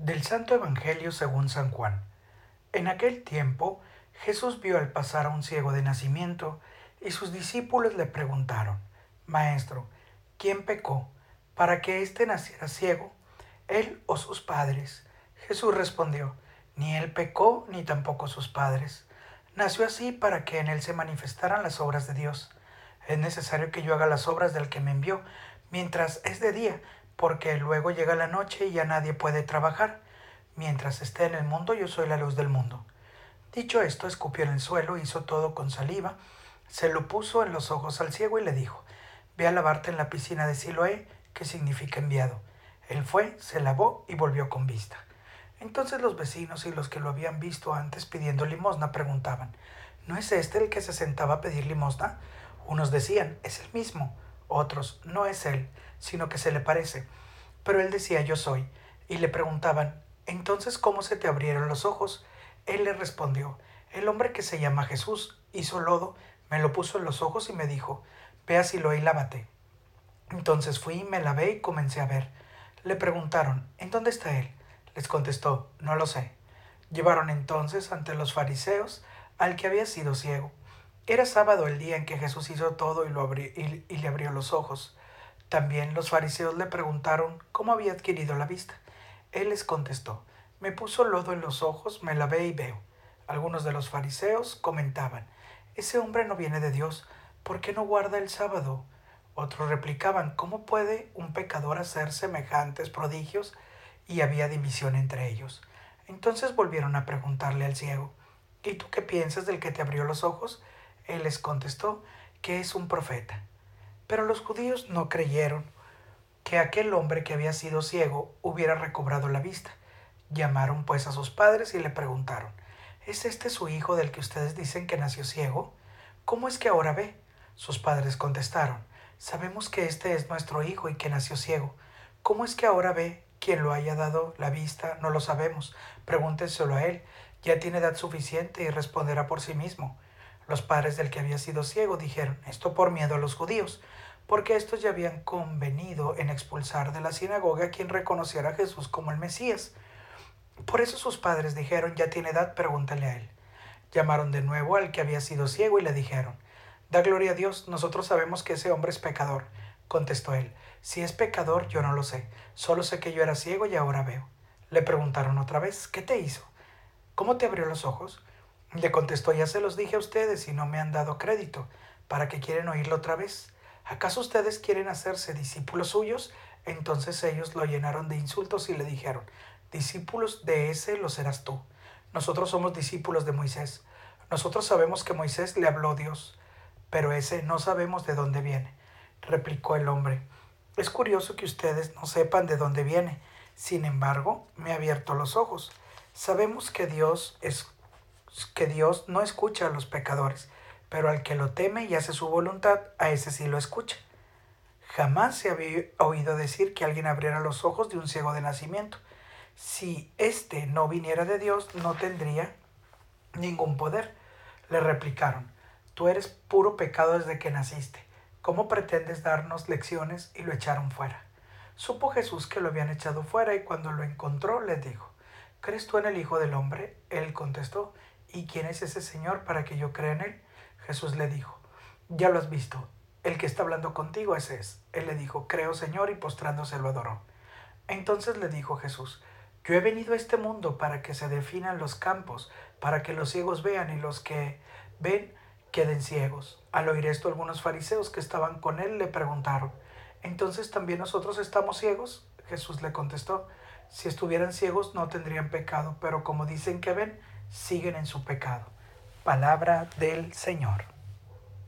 Del Santo Evangelio según San Juan. En aquel tiempo Jesús vio al pasar a un ciego de nacimiento y sus discípulos le preguntaron, Maestro, ¿quién pecó para que éste naciera ciego, él o sus padres? Jesús respondió, ni él pecó ni tampoco sus padres. Nació así para que en él se manifestaran las obras de Dios. Es necesario que yo haga las obras del que me envió, mientras es de día, porque luego llega la noche y ya nadie puede trabajar. Mientras esté en el mundo, yo soy la luz del mundo. Dicho esto, escupió en el suelo, hizo todo con saliva, se lo puso en los ojos al ciego y le dijo, Ve a lavarte en la piscina de Siloé, que significa enviado. Él fue, se lavó y volvió con vista. Entonces los vecinos y los que lo habían visto antes pidiendo limosna preguntaban, ¿no es este el que se sentaba a pedir limosna? Unos decían, es el mismo. Otros, no es él, sino que se le parece. Pero él decía, yo soy. Y le preguntaban, entonces, ¿cómo se te abrieron los ojos? Él le respondió, el hombre que se llama Jesús hizo lodo, me lo puso en los ojos y me dijo, ve a Siloé y lávate. Entonces fui, me lavé y comencé a ver. Le preguntaron, ¿en dónde está él? Les contestó, no lo sé. Llevaron entonces ante los fariseos al que había sido ciego. Era sábado el día en que Jesús hizo todo y, lo y, le abrió los ojos. También los fariseos le preguntaron cómo había adquirido la vista. Él les contestó, me puso lodo en los ojos, me lavé y veo. Algunos de los fariseos comentaban, ese hombre no viene de Dios, ¿por qué no guarda el sábado? Otros replicaban, ¿cómo puede un pecador hacer semejantes prodigios? Y había división entre ellos. Entonces volvieron a preguntarle al ciego, ¿y tú qué piensas del que te abrió los ojos? Él les contestó que es un profeta. Pero los judíos no creyeron que aquel hombre que había sido ciego hubiera recobrado la vista. Llamaron pues a sus padres y le preguntaron, ¿es este su hijo del que ustedes dicen que nació ciego? ¿Cómo es que ahora ve? Sus padres contestaron, sabemos que este es nuestro hijo y que nació ciego. ¿Cómo es que ahora ve? Quien lo haya dado la vista, no lo sabemos. Pregúntenselo a él. Ya tiene edad suficiente y responderá por sí mismo. Los padres del que había sido ciego dijeron, esto por miedo a los judíos, porque estos ya habían convenido en expulsar de la sinagoga a quien reconociera a Jesús como el Mesías. Por eso sus padres dijeron, ya tiene edad, pregúntale a él. Llamaron de nuevo al que había sido ciego y le dijeron, da gloria a Dios, nosotros sabemos que ese hombre es pecador. Contestó él, si es pecador yo no lo sé, solo sé que yo era ciego y ahora veo. Le preguntaron otra vez, ¿qué te hizo? ¿Cómo te abrió los ojos? Le contestó, ya se los dije a ustedes y no me han dado crédito. ¿Para qué quieren oírlo otra vez? ¿Acaso ustedes quieren hacerse discípulos suyos? Entonces ellos lo llenaron de insultos y le dijeron, discípulos de ese lo serás tú. Nosotros somos discípulos de Moisés. Nosotros sabemos que Moisés le habló Dios, pero ese no sabemos de dónde viene. Replicó el hombre. Es curioso que ustedes no sepan de dónde viene. Sin embargo, me ha abierto los ojos. Sabemos que Dios es que Dios no escucha a los pecadores, pero al que lo teme y hace su voluntad, a ese sí lo escucha. Jamás se había oído decir que alguien abriera los ojos de un ciego de nacimiento. Si éste no viniera de Dios, no tendría ningún poder. Le replicaron, tú eres puro pecado desde que naciste. ¿Cómo pretendes darnos lecciones? Y lo echaron fuera. Supo Jesús que lo habían echado fuera y cuando lo encontró le dijo, ¿crees tú en el Hijo del Hombre? Él contestó, ¿Y quién es ese Señor para que yo crea en él? Jesús le dijo, ya lo has visto, el que está hablando contigo ese es. Él le dijo, creo Señor, y postrándose lo adoró. Entonces le dijo Jesús, yo he venido a este mundo para que se definan los campos, para que los ciegos vean y los que ven queden ciegos. Al oír esto, algunos fariseos que estaban con él le preguntaron, ¿entonces también nosotros estamos ciegos? Jesús le contestó, si estuvieran ciegos no tendrían pecado, pero como dicen que ven, siguen en su pecado. Palabra del Señor.